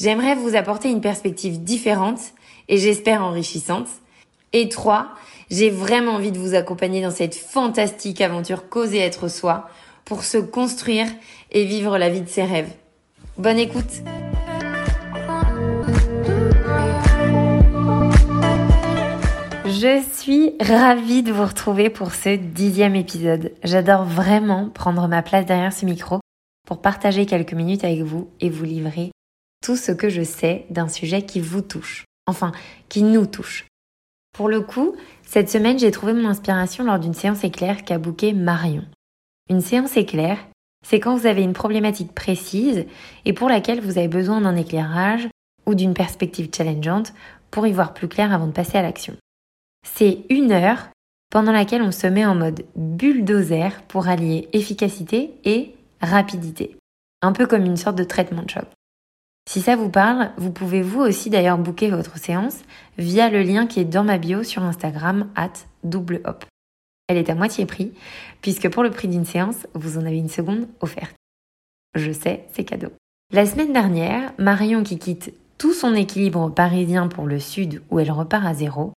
J'aimerais vous apporter une perspective différente et j'espère enrichissante. Et 3. J'ai vraiment envie de vous accompagner dans cette fantastique aventure causer être soi pour se construire et vivre la vie de ses rêves. Bonne écoute Je suis ravie de vous retrouver pour ce dixième épisode. J'adore vraiment prendre ma place derrière ce micro pour partager quelques minutes avec vous et vous livrer tout ce que je sais d'un sujet qui vous touche. Enfin, qui nous touche. Pour le coup, cette semaine, j'ai trouvé mon inspiration lors d'une séance éclair qu'a booké Marion. Une séance éclair, c'est quand vous avez une problématique précise et pour laquelle vous avez besoin d'un éclairage ou d'une perspective challengeante pour y voir plus clair avant de passer à l'action. C'est une heure pendant laquelle on se met en mode bulldozer pour allier efficacité et rapidité. Un peu comme une sorte de traitement de choc. Si ça vous parle, vous pouvez vous aussi d'ailleurs booker votre séance via le lien qui est dans ma bio sur Instagram at double hop. Elle est à moitié prix, puisque pour le prix d'une séance, vous en avez une seconde offerte. Je sais, c'est cadeau. La semaine dernière, Marion qui quitte tout son équilibre parisien pour le sud où elle repart à zéro,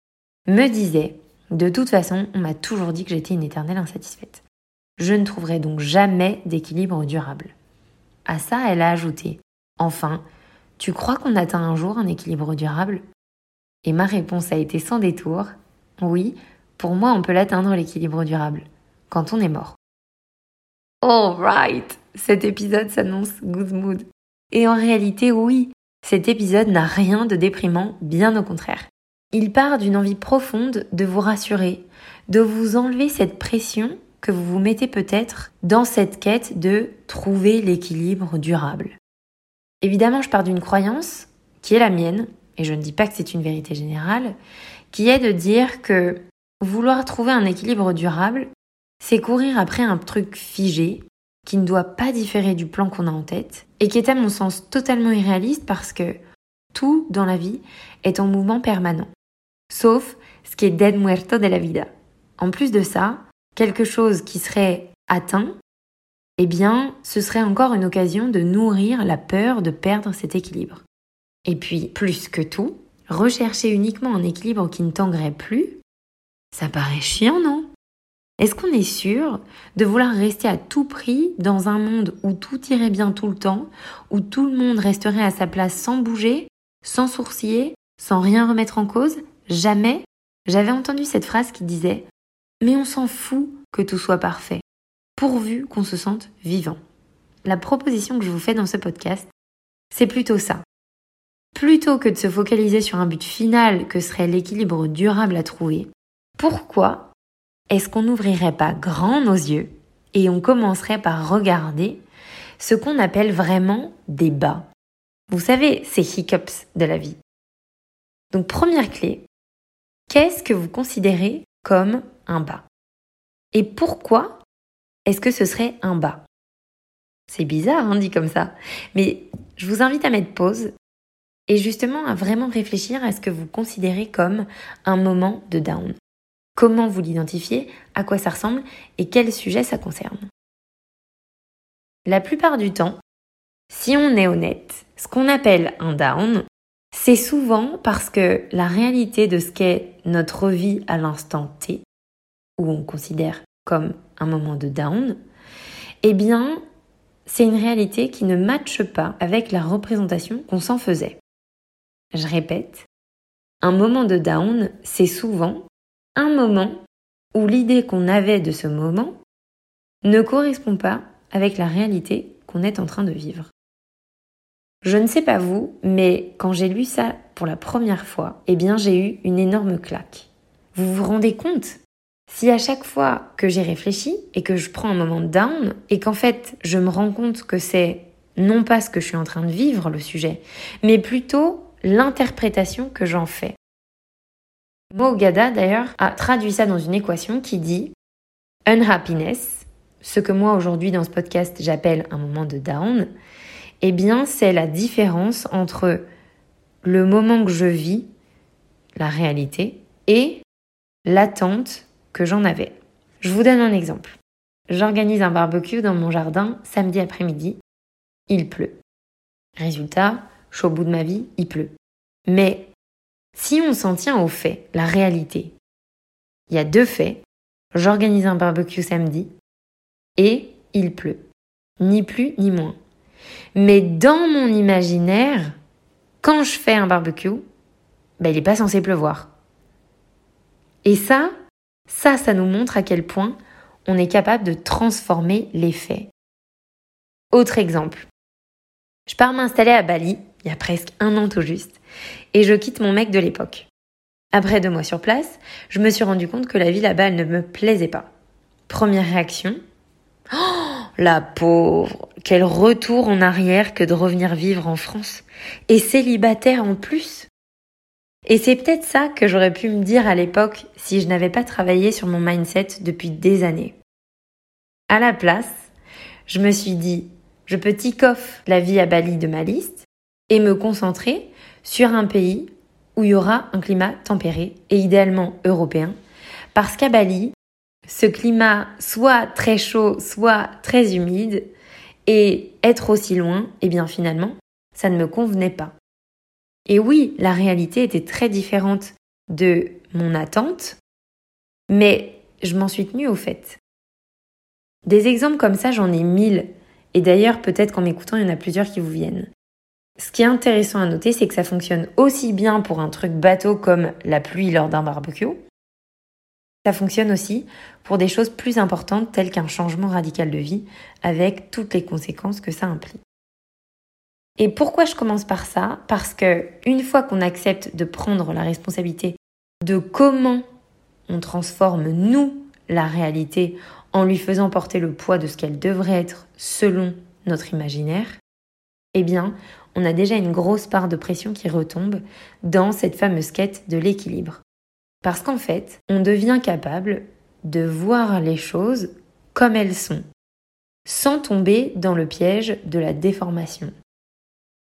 me disait De toute façon, on m'a toujours dit que j'étais une éternelle insatisfaite. Je ne trouverai donc jamais d'équilibre durable. À ça, elle a ajouté Enfin, tu crois qu'on atteint un jour un équilibre durable? Et ma réponse a été sans détour Oui, pour moi, on peut l'atteindre l'équilibre durable quand on est mort. Alright Cet épisode s'annonce good mood. Et en réalité, oui, cet épisode n'a rien de déprimant, bien au contraire. Il part d'une envie profonde de vous rassurer, de vous enlever cette pression que vous vous mettez peut-être dans cette quête de trouver l'équilibre durable. Évidemment, je pars d'une croyance qui est la mienne, et je ne dis pas que c'est une vérité générale, qui est de dire que vouloir trouver un équilibre durable, c'est courir après un truc figé, qui ne doit pas différer du plan qu'on a en tête, et qui est à mon sens totalement irréaliste parce que tout dans la vie est en mouvement permanent sauf ce qui est dead muerto de la vida. En plus de ça, quelque chose qui serait atteint, eh bien, ce serait encore une occasion de nourrir la peur de perdre cet équilibre. Et puis, plus que tout, rechercher uniquement un équilibre qui ne tanguerait plus, ça paraît chiant, non? Est-ce qu'on est sûr de vouloir rester à tout prix dans un monde où tout irait bien tout le temps, où tout le monde resterait à sa place sans bouger, sans sourciller, sans rien remettre en cause? Jamais. J'avais entendu cette phrase qui disait Mais on s'en fout que tout soit parfait, pourvu qu'on se sente vivant. La proposition que je vous fais dans ce podcast, c'est plutôt ça. Plutôt que de se focaliser sur un but final que serait l'équilibre durable à trouver, pourquoi est-ce qu'on n'ouvrirait pas grand nos yeux et on commencerait par regarder ce qu'on appelle vraiment des bas? Vous savez, ces hiccups de la vie. Donc première clé, Qu'est-ce que vous considérez comme un bas? Et pourquoi est-ce que ce serait un bas? C'est bizarre, hein, dit comme ça. Mais je vous invite à mettre pause et justement à vraiment réfléchir à ce que vous considérez comme un moment de down. Comment vous l'identifiez, à quoi ça ressemble? Et quel sujet ça concerne? La plupart du temps, si on est honnête, ce qu'on appelle un down, c'est souvent parce que la réalité de ce qu'est notre vie à l'instant T, où on considère comme un moment de down, eh bien, c'est une réalité qui ne matche pas avec la représentation qu'on s'en faisait. Je répète, un moment de down, c'est souvent un moment où l'idée qu'on avait de ce moment ne correspond pas avec la réalité qu'on est en train de vivre. Je ne sais pas vous, mais quand j'ai lu ça pour la première fois, eh bien j'ai eu une énorme claque. Vous vous rendez compte? Si à chaque fois que j'ai réfléchi et que je prends un moment de down et qu'en fait je me rends compte que c'est non pas ce que je suis en train de vivre le sujet, mais plutôt l'interprétation que j'en fais. Mogada d'ailleurs a traduit ça dans une équation qui dit unhappiness, ce que moi aujourd'hui dans ce podcast j'appelle un moment de down, eh bien c'est la différence entre le moment que je vis, la réalité, et l'attente j'en avais. Je vous donne un exemple. J'organise un barbecue dans mon jardin samedi après-midi. Il pleut. Résultat, je suis au bout de ma vie, il pleut. Mais si on s'en tient aux faits, la réalité, il y a deux faits. J'organise un barbecue samedi et il pleut. Ni plus ni moins. Mais dans mon imaginaire, quand je fais un barbecue, ben, il n'est pas censé pleuvoir. Et ça, ça, ça nous montre à quel point on est capable de transformer les faits. Autre exemple. Je pars m'installer à Bali, il y a presque un an tout juste, et je quitte mon mec de l'époque. Après deux mois sur place, je me suis rendu compte que la vie là-bas, ne me plaisait pas. Première réaction. Oh, la pauvre Quel retour en arrière que de revenir vivre en France. Et célibataire en plus. Et c'est peut-être ça que j'aurais pu me dire à l'époque si je n'avais pas travaillé sur mon mindset depuis des années. À la place, je me suis dit, je peux tick off la vie à Bali de ma liste et me concentrer sur un pays où il y aura un climat tempéré et idéalement européen. Parce qu'à Bali, ce climat soit très chaud, soit très humide, et être aussi loin, eh bien finalement, ça ne me convenait pas. Et oui, la réalité était très différente de mon attente, mais je m'en suis tenue au fait. Des exemples comme ça, j'en ai mille. Et d'ailleurs, peut-être qu'en m'écoutant, il y en a plusieurs qui vous viennent. Ce qui est intéressant à noter, c'est que ça fonctionne aussi bien pour un truc bateau comme la pluie lors d'un barbecue. Ça fonctionne aussi pour des choses plus importantes telles qu'un changement radical de vie avec toutes les conséquences que ça implique. Et pourquoi je commence par ça? Parce que une fois qu'on accepte de prendre la responsabilité de comment on transforme nous la réalité en lui faisant porter le poids de ce qu'elle devrait être selon notre imaginaire, eh bien, on a déjà une grosse part de pression qui retombe dans cette fameuse quête de l'équilibre. Parce qu'en fait, on devient capable de voir les choses comme elles sont, sans tomber dans le piège de la déformation.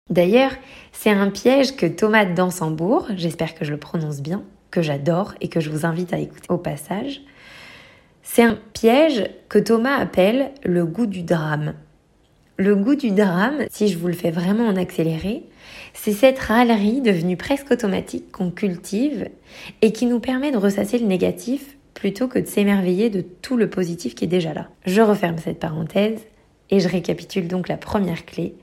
D'ailleurs, c'est un piège que Thomas Dansembourg, j'espère que je le prononce bien, que j'adore et que je vous invite à écouter au passage, c'est un piège que Thomas appelle le goût du drame. Le goût du drame, si je vous le fais vraiment en accéléré, c'est cette râlerie devenue presque automatique qu'on cultive et qui nous permet de ressasser le négatif plutôt que de s'émerveiller de tout le positif qui est déjà là. Je referme cette parenthèse et je récapitule donc la première clé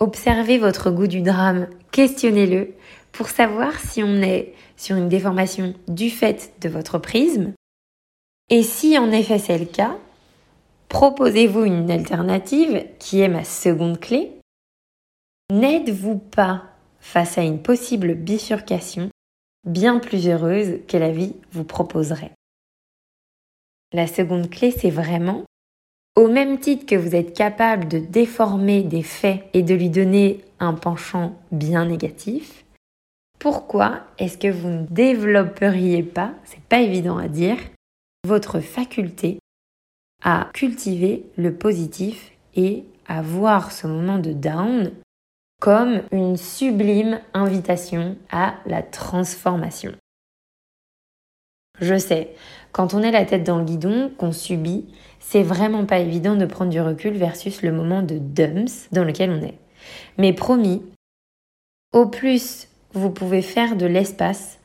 Observez votre goût du drame, questionnez-le pour savoir si on est sur une déformation du fait de votre prisme. Et si en effet c'est le cas, proposez-vous une alternative qui est ma seconde clé. N'êtes-vous pas face à une possible bifurcation bien plus heureuse que la vie vous proposerait? La seconde clé, c'est vraiment au même titre que vous êtes capable de déformer des faits et de lui donner un penchant bien négatif, pourquoi est-ce que vous ne développeriez pas, c'est pas évident à dire, votre faculté à cultiver le positif et à voir ce moment de down comme une sublime invitation à la transformation? Je sais, quand on est la tête dans le guidon, qu'on subit, c'est vraiment pas évident de prendre du recul versus le moment de dumps dans lequel on est. Mais promis, au plus vous pouvez faire de l'espace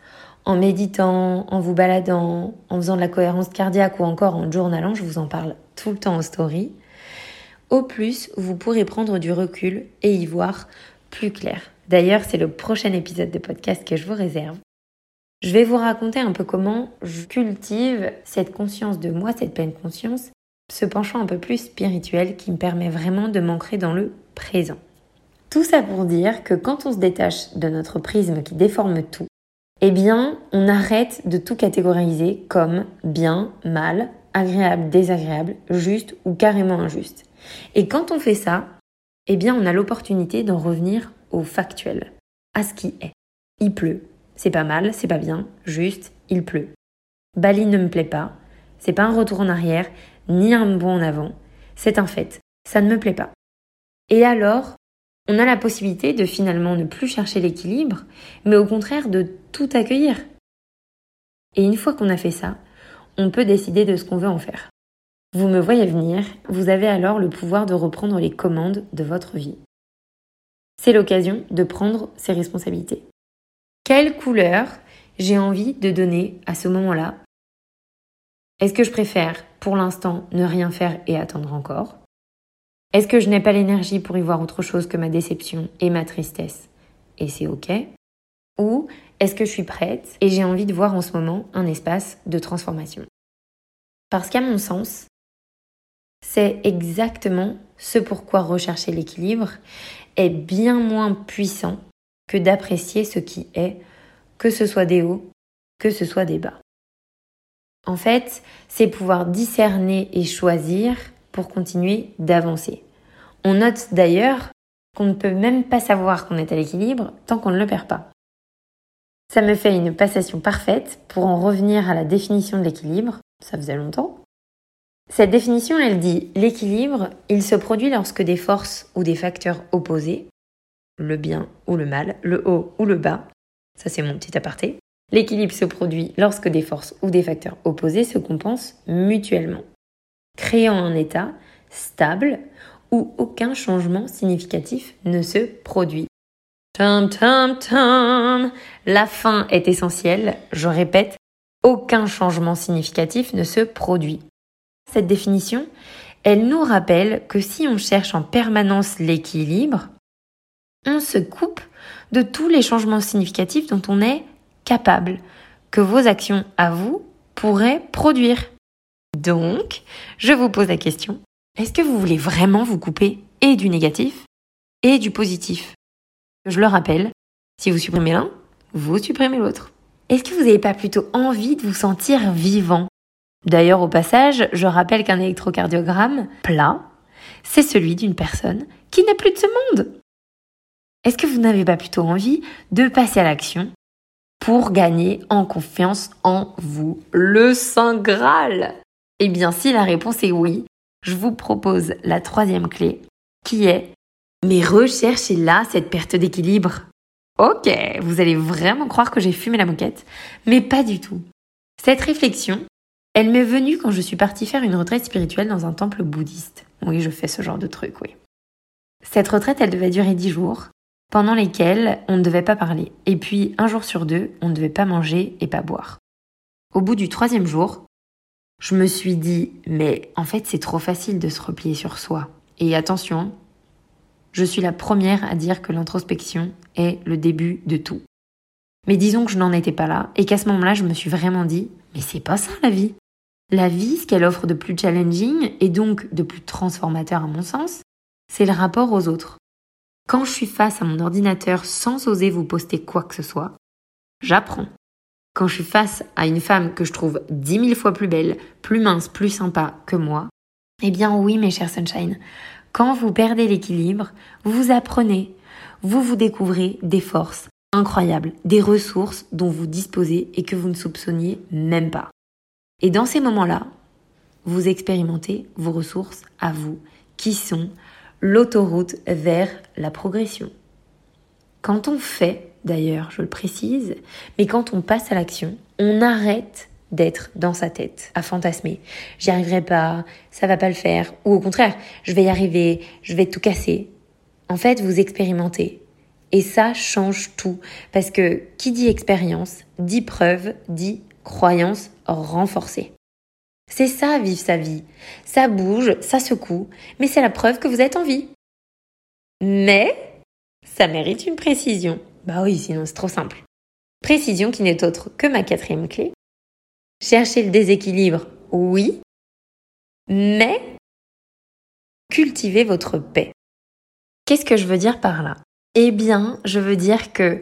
en méditant, en vous baladant, en faisant de la cohérence cardiaque ou encore en journalant, je vous en parle tout le temps en story, au plus vous pourrez prendre du recul et y voir plus clair. D'ailleurs, c'est le prochain épisode de podcast que je vous réserve. Je vais vous raconter un peu comment je cultive cette conscience de moi, cette pleine conscience, ce penchant un peu plus spirituel qui me permet vraiment de m'ancrer dans le présent. Tout ça pour dire que quand on se détache de notre prisme qui déforme tout, eh bien, on arrête de tout catégoriser comme bien, mal, agréable, désagréable, juste ou carrément injuste. Et quand on fait ça, eh bien, on a l'opportunité d'en revenir au factuel, à ce qui est. Il pleut. C'est pas mal, c'est pas bien, juste, il pleut. Bali ne me plaît pas. C'est pas un retour en arrière, ni un bond en avant. C'est un fait. Ça ne me plaît pas. Et alors, on a la possibilité de finalement ne plus chercher l'équilibre, mais au contraire de tout accueillir. Et une fois qu'on a fait ça, on peut décider de ce qu'on veut en faire. Vous me voyez venir, vous avez alors le pouvoir de reprendre les commandes de votre vie. C'est l'occasion de prendre ses responsabilités. Quelle couleur j'ai envie de donner à ce moment-là Est-ce que je préfère, pour l'instant, ne rien faire et attendre encore? Est-ce que je n'ai pas l'énergie pour y voir autre chose que ma déception et ma tristesse? Et c'est OK. Ou est-ce que je suis prête et j'ai envie de voir en ce moment un espace de transformation? Parce qu'à mon sens, c'est exactement ce pourquoi rechercher l'équilibre est bien moins puissant que d'apprécier ce qui est, que ce soit des hauts, que ce soit des bas. En fait, c'est pouvoir discerner et choisir pour continuer d'avancer. On note d'ailleurs qu'on ne peut même pas savoir qu'on est à l'équilibre tant qu'on ne le perd pas. Ça me fait une passation parfaite pour en revenir à la définition de l'équilibre, ça faisait longtemps, cette définition, elle dit l'équilibre, il se produit lorsque des forces ou des facteurs opposés, le bien ou le mal, le haut ou le bas, ça c'est mon petit aparté, l'équilibre se produit lorsque des forces ou des facteurs opposés se compensent mutuellement, créant un état stable où aucun changement significatif ne se produit. La fin est essentielle, je répète, aucun changement significatif ne se produit. Cette définition, elle nous rappelle que si on cherche en permanence l'équilibre, on se coupe de tous les changements significatifs dont on est capable, que vos actions à vous pourraient produire. Donc, je vous pose la question, est-ce que vous voulez vraiment vous couper et du négatif et du positif? Je le rappelle, si vous supprimez l'un, vous supprimez l'autre. Est-ce que vous n'avez pas plutôt envie de vous sentir vivant? D'ailleurs, au passage, je rappelle qu'un électrocardiogramme plat, c'est celui d'une personne qui n'est plus de ce monde. Est-ce que vous n'avez pas plutôt envie de passer à l'action pour gagner en confiance en vous Le Saint Graal Eh bien, si la réponse est oui, je vous propose la troisième clé qui est Mais recherchez là cette perte d'équilibre. Ok, vous allez vraiment croire que j'ai fumé la moquette, mais pas du tout. Cette réflexion, elle m'est venue quand je suis partie faire une retraite spirituelle dans un temple bouddhiste. Oui, je fais ce genre de truc, oui. Cette retraite, elle devait durer dix jours, pendant lesquels on ne devait pas parler. Et puis, un jour sur deux, on ne devait pas manger et pas boire. Au bout du troisième jour, je me suis dit, mais en fait, c'est trop facile de se replier sur soi. Et attention, je suis la première à dire que l'introspection est le début de tout. Mais disons que je n'en étais pas là et qu'à ce moment-là, je me suis vraiment dit, mais c'est pas ça la vie. La vie, ce qu'elle offre de plus challenging et donc de plus transformateur à mon sens, c'est le rapport aux autres. Quand je suis face à mon ordinateur sans oser vous poster quoi que ce soit, j'apprends. Quand je suis face à une femme que je trouve dix mille fois plus belle, plus mince, plus sympa que moi, eh bien oui mes chers sunshine, quand vous perdez l'équilibre, vous apprenez, vous vous découvrez des forces, incroyables, des ressources dont vous disposez et que vous ne soupçonniez même pas. Et dans ces moments-là, vous expérimentez vos ressources à vous, qui sont l'autoroute vers la progression. Quand on fait, d'ailleurs, je le précise, mais quand on passe à l'action, on arrête d'être dans sa tête, à fantasmer. J'y arriverai pas, ça va pas le faire, ou au contraire, je vais y arriver, je vais tout casser. En fait, vous expérimentez, et ça change tout. Parce que qui dit expérience, dit preuve, dit croyance renforcée. C'est ça, vivre sa vie. Ça bouge, ça secoue, mais c'est la preuve que vous êtes en vie. Mais ça mérite une précision. Bah oui, sinon c'est trop simple. Précision qui n'est autre que ma quatrième clé. Chercher le déséquilibre, oui, mais cultivez votre paix. Qu'est-ce que je veux dire par là? Eh bien, je veux dire que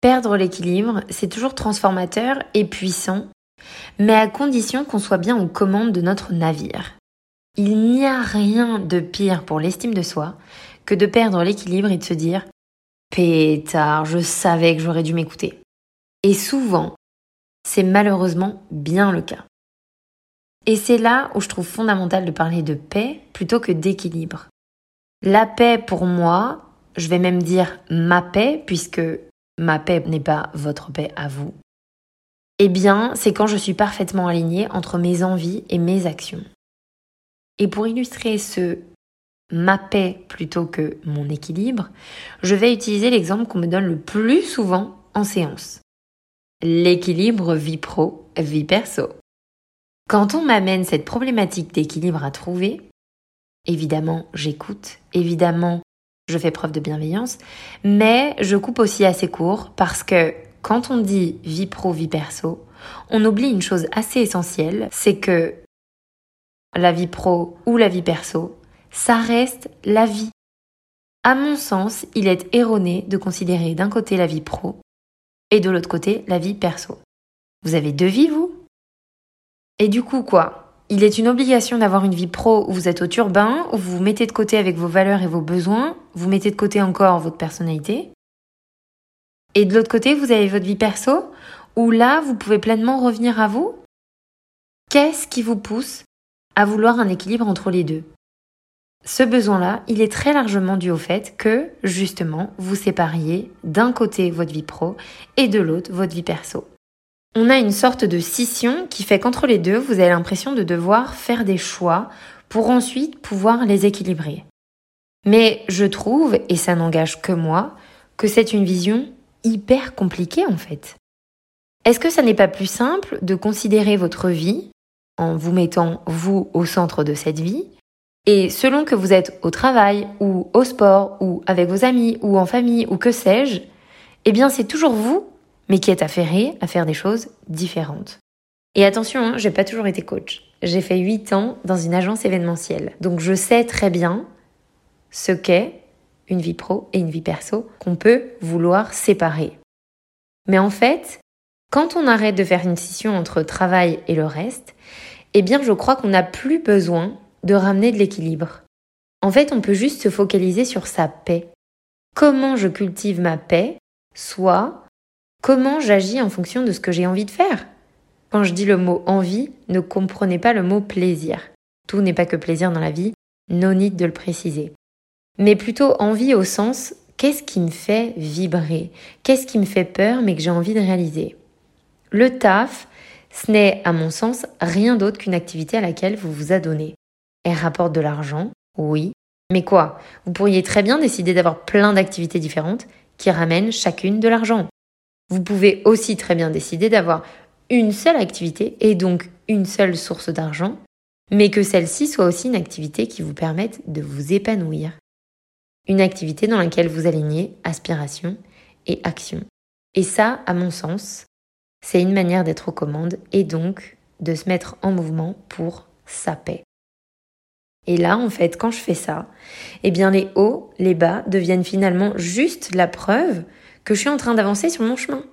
perdre l'équilibre, c'est toujours transformateur et puissant, mais à condition qu'on soit bien aux commandes de notre navire. Il n'y a rien de pire pour l'estime de soi que de perdre l'équilibre et de se dire pétard, je savais que j'aurais dû m'écouter. Et souvent, c'est malheureusement bien le cas. Et c'est là où je trouve fondamental de parler de paix plutôt que d'équilibre. La paix pour moi, je vais même dire ma paix, puisque ma paix n'est pas votre paix à vous. Eh bien, c'est quand je suis parfaitement alignée entre mes envies et mes actions. Et pour illustrer ce ma paix plutôt que mon équilibre, je vais utiliser l'exemple qu'on me donne le plus souvent en séance. L'équilibre vie pro, vie perso. Quand on m'amène cette problématique d'équilibre à trouver, évidemment j'écoute, évidemment je fais preuve de bienveillance, mais je coupe aussi assez court parce que quand on dit vie pro, vie perso, on oublie une chose assez essentielle, c'est que la vie pro ou la vie perso, ça reste la vie. À mon sens, il est erroné de considérer d'un côté la vie pro et de l'autre côté la vie perso. Vous avez deux vies, vous? Et du coup, quoi? Il est une obligation d'avoir une vie pro où vous êtes au turbin, où vous vous mettez de côté avec vos valeurs et vos besoins, vous mettez de côté encore votre personnalité. Et de l'autre côté, vous avez votre vie perso, où là, vous pouvez pleinement revenir à vous. Qu'est-ce qui vous pousse à vouloir un équilibre entre les deux? Ce besoin-là, il est très largement dû au fait que, justement, vous sépariez d'un côté votre vie pro et de l'autre votre vie perso. On a une sorte de scission qui fait qu'entre les deux, vous avez l'impression de devoir faire des choix pour ensuite pouvoir les équilibrer. Mais je trouve, et ça n'engage que moi, que c'est une vision hyper compliquée en fait. Est-ce que ça n'est pas plus simple de considérer votre vie en vous mettant vous au centre de cette vie et selon que vous êtes au travail ou au sport ou avec vos amis ou en famille ou que sais-je, eh bien c'est toujours vous, mais qui êtes affairé à faire des choses différentes. Et attention, hein, j'ai pas toujours été coach. J'ai fait 8 ans dans une agence événementielle. Donc je sais très bien ce qu'est une vie pro et une vie perso qu'on peut vouloir séparer. Mais en fait, quand on arrête de faire une scission entre travail et le reste, eh bien je crois qu'on n'a plus besoin de ramener de l'équilibre. En fait, on peut juste se focaliser sur sa paix. Comment je cultive ma paix, soit comment j'agis en fonction de ce que j'ai envie de faire. Quand je dis le mot envie, ne comprenez pas le mot plaisir. Tout n'est pas que plaisir dans la vie, no need de le préciser. Mais plutôt envie au sens qu'est-ce qui me fait vibrer? Qu'est-ce qui me fait peur mais que j'ai envie de réaliser? Le taf, ce n'est à mon sens rien d'autre qu'une activité à laquelle vous vous adonnez. Elle rapporte de l'argent, oui. Mais quoi? Vous pourriez très bien décider d'avoir plein d'activités différentes qui ramènent chacune de l'argent. Vous pouvez aussi très bien décider d'avoir une seule activité et donc une seule source d'argent, mais que celle-ci soit aussi une activité qui vous permette de vous épanouir. Une activité dans laquelle vous alignez aspiration et action. Et ça, à mon sens, c'est une manière d'être aux commandes et donc de se mettre en mouvement pour sa paix. Et là, en fait, quand je fais ça, eh bien les hauts, les bas deviennent finalement juste la preuve que je suis en train d'avancer sur mon chemin,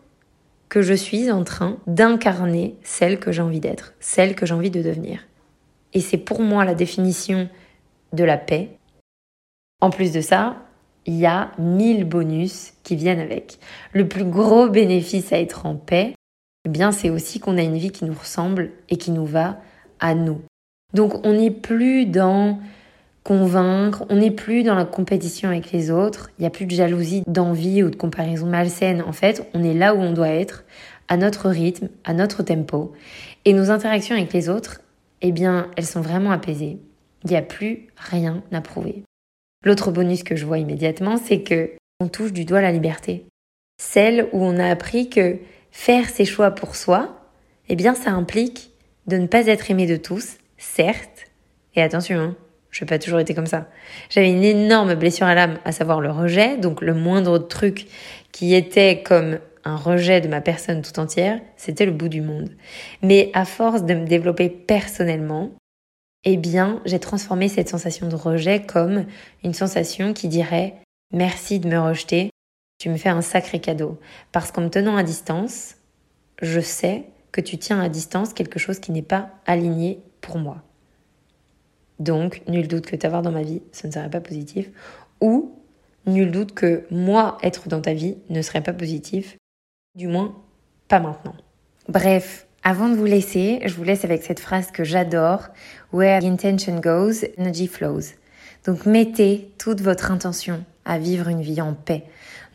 que je suis en train d'incarner celle que j'ai envie d'être, celle que j'ai envie de devenir. Et c'est pour moi la définition de la paix. En plus de ça, il y a mille bonus qui viennent avec. Le plus gros bénéfice à être en paix, eh bien c'est aussi qu'on a une vie qui nous ressemble et qui nous va à nous. Donc on n'est plus dans convaincre, on n'est plus dans la compétition avec les autres, il n'y a plus de jalousie, d'envie ou de comparaison malsaine. En fait, on est là où on doit être, à notre rythme, à notre tempo. Et nos interactions avec les autres, eh bien, elles sont vraiment apaisées. Il n'y a plus rien à prouver. L'autre bonus que je vois immédiatement, c'est que on touche du doigt la liberté. Celle où on a appris que faire ses choix pour soi, eh bien, ça implique de ne pas être aimé de tous, certes, et attention, hein, je n'ai pas toujours été comme ça. J'avais une énorme blessure à l'âme, à savoir le rejet, donc le moindre truc qui était comme un rejet de ma personne tout entière, c'était le bout du monde. Mais à force de me développer personnellement, eh bien, j'ai transformé cette sensation de rejet comme une sensation qui dirait merci de me rejeter, tu me fais un sacré cadeau. Parce qu'en me tenant à distance, je sais que tu tiens à distance quelque chose qui n'est pas aligné pour moi. Donc, nul doute que t'avoir dans ma vie, ce ne serait pas positif. Ou nul doute que moi, être dans ta vie ne serait pas positif. Du moins, pas maintenant. Bref, avant de vous laisser, je vous laisse avec cette phrase que j'adore. Where intention goes, energy flows. Donc mettez toute votre intention à vivre une vie en paix.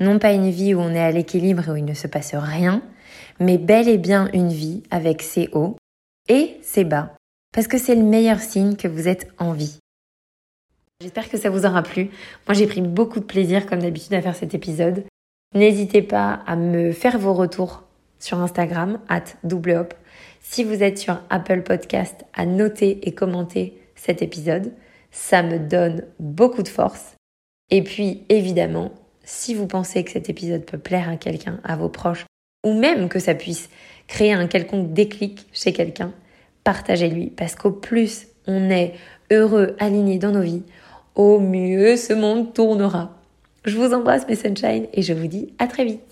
Non pas une vie où on est à l'équilibre et où il ne se passe rien, mais bel et bien une vie avec ses hauts et ses bas. Parce que c'est le meilleur signe que vous êtes en vie. J'espère que ça vous aura plu. Moi j'ai pris beaucoup de plaisir comme d'habitude à faire cet épisode. N'hésitez pas à me faire vos retours sur Instagram, at double Si vous êtes sur Apple Podcast, à noter et commenter cet épisode. Ça me donne beaucoup de force. Et puis, évidemment, si vous pensez que cet épisode peut plaire à quelqu'un, à vos proches, ou même que ça puisse créer un quelconque déclic chez quelqu'un, partagez-lui. Parce qu'au plus on est heureux, aligné dans nos vies, au mieux ce monde tournera. Je vous embrasse mes sunshine et je vous dis à très vite.